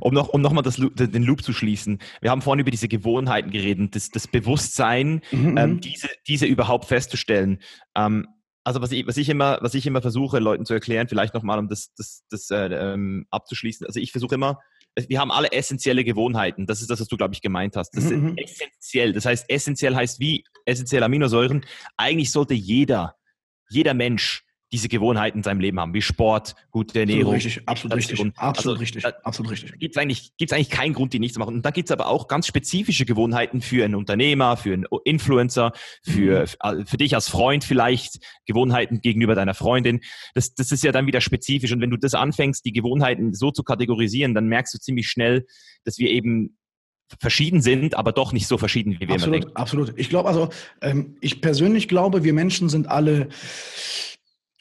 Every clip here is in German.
um noch, um noch mal das, den Loop zu schließen. Wir haben vorhin über diese Gewohnheiten geredet, das, das Bewusstsein, mhm. ähm, mhm. diese, diese überhaupt festzustellen. Ähm, also was ich, was ich immer, was ich immer versuche, Leuten zu erklären, vielleicht nochmal, um das, das, das äh, ähm, abzuschließen. Also ich versuche immer, wir haben alle essentielle Gewohnheiten. Das ist das, was du, glaube ich, gemeint hast. Das mhm. ist essentiell. Das heißt, essentiell heißt wie essentielle Aminosäuren. Eigentlich sollte jeder, jeder Mensch diese Gewohnheiten in seinem Leben haben, wie Sport, gute Ernährung. Absolut richtig, absolut richtig, absolut also, richtig, absolut richtig. Gibt es eigentlich, gibt's eigentlich keinen Grund, die nicht zu machen. Und da gibt es aber auch ganz spezifische Gewohnheiten für einen Unternehmer, für einen Influencer, für, mhm. für dich als Freund vielleicht, Gewohnheiten gegenüber deiner Freundin. Das, das ist ja dann wieder spezifisch. Und wenn du das anfängst, die Gewohnheiten so zu kategorisieren, dann merkst du ziemlich schnell, dass wir eben verschieden sind, aber doch nicht so verschieden, wie wir absolut, immer denken. Absolut. Ich glaube also, ähm, ich persönlich glaube, wir Menschen sind alle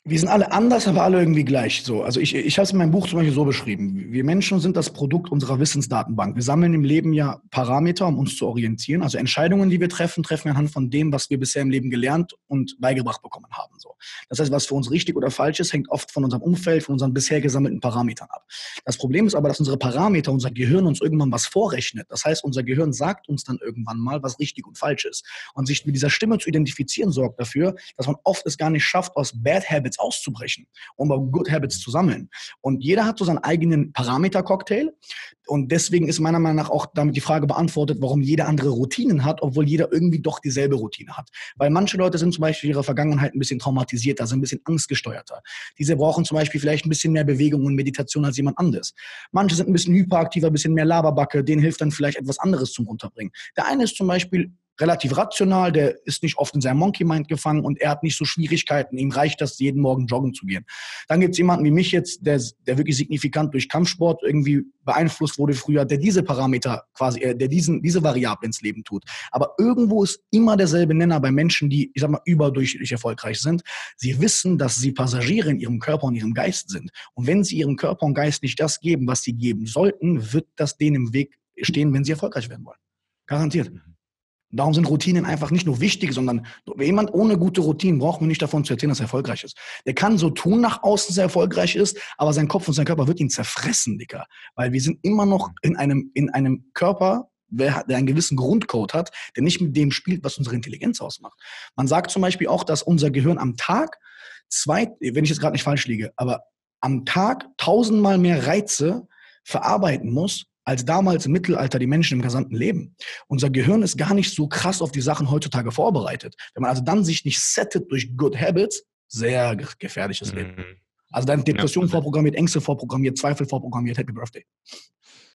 wir sind alle anders, aber alle irgendwie gleich. So, also ich, ich habe es in meinem Buch zum Beispiel so beschrieben. Wir Menschen sind das Produkt unserer Wissensdatenbank. Wir sammeln im Leben ja Parameter, um uns zu orientieren. Also Entscheidungen, die wir treffen, treffen wir anhand von dem, was wir bisher im Leben gelernt und beigebracht bekommen haben. So. Das heißt, was für uns richtig oder falsch ist, hängt oft von unserem Umfeld, von unseren bisher gesammelten Parametern ab. Das Problem ist aber, dass unsere Parameter, unser Gehirn uns irgendwann was vorrechnet. Das heißt, unser Gehirn sagt uns dann irgendwann mal, was richtig und falsch ist. Und sich mit dieser Stimme zu identifizieren, sorgt dafür, dass man oft es gar nicht schafft, aus Bad Habits auszubrechen, um Good Habits zu sammeln. Und jeder hat so seinen eigenen Parameter-Cocktail. Und deswegen ist meiner Meinung nach auch damit die Frage beantwortet, warum jeder andere Routinen hat, obwohl jeder irgendwie doch dieselbe Routine hat. Weil manche Leute sind zum Beispiel in ihrer Vergangenheit ein bisschen traumatisierter, sind ein bisschen angstgesteuerter. Diese brauchen zum Beispiel vielleicht ein bisschen mehr Bewegung und Meditation als jemand anderes. Manche sind ein bisschen hyperaktiver, ein bisschen mehr Laberbacke, denen hilft dann vielleicht etwas anderes zum Runterbringen. Der eine ist zum Beispiel relativ rational, der ist nicht oft in seinem Monkey Mind gefangen und er hat nicht so Schwierigkeiten. Ihm reicht das, jeden Morgen joggen zu gehen. Dann gibt es jemanden wie mich jetzt, der, der wirklich signifikant durch Kampfsport irgendwie beeinflusst wurde früher, der diese Parameter quasi, äh, der diesen, diese Variable ins Leben tut. Aber irgendwo ist immer derselbe Nenner bei Menschen, die, ich sag mal, überdurchschnittlich erfolgreich sind. Sie wissen, dass sie Passagiere in ihrem Körper und ihrem Geist sind. Und wenn sie ihrem Körper und Geist nicht das geben, was sie geben sollten, wird das denen im Weg stehen, wenn sie erfolgreich werden wollen. Garantiert. Darum sind Routinen einfach nicht nur wichtig, sondern jemand ohne gute Routinen braucht man nicht davon zu erzählen, dass er erfolgreich ist. Der kann so tun nach außen, dass er erfolgreich ist, aber sein Kopf und sein Körper wird ihn zerfressen, Dicker. Weil wir sind immer noch in einem, in einem Körper, der einen gewissen Grundcode hat, der nicht mit dem spielt, was unsere Intelligenz ausmacht. Man sagt zum Beispiel auch, dass unser Gehirn am Tag zwei, wenn ich jetzt gerade nicht falsch liege, aber am Tag tausendmal mehr Reize verarbeiten muss, als damals im Mittelalter die Menschen im gesamten Leben. Unser Gehirn ist gar nicht so krass auf die Sachen heutzutage vorbereitet. Wenn man also dann sich nicht settet durch Good Habits, sehr gefährliches mhm. Leben. Also dann Depression ja. vorprogrammiert, Ängste vorprogrammiert, Zweifel vorprogrammiert, Happy Birthday.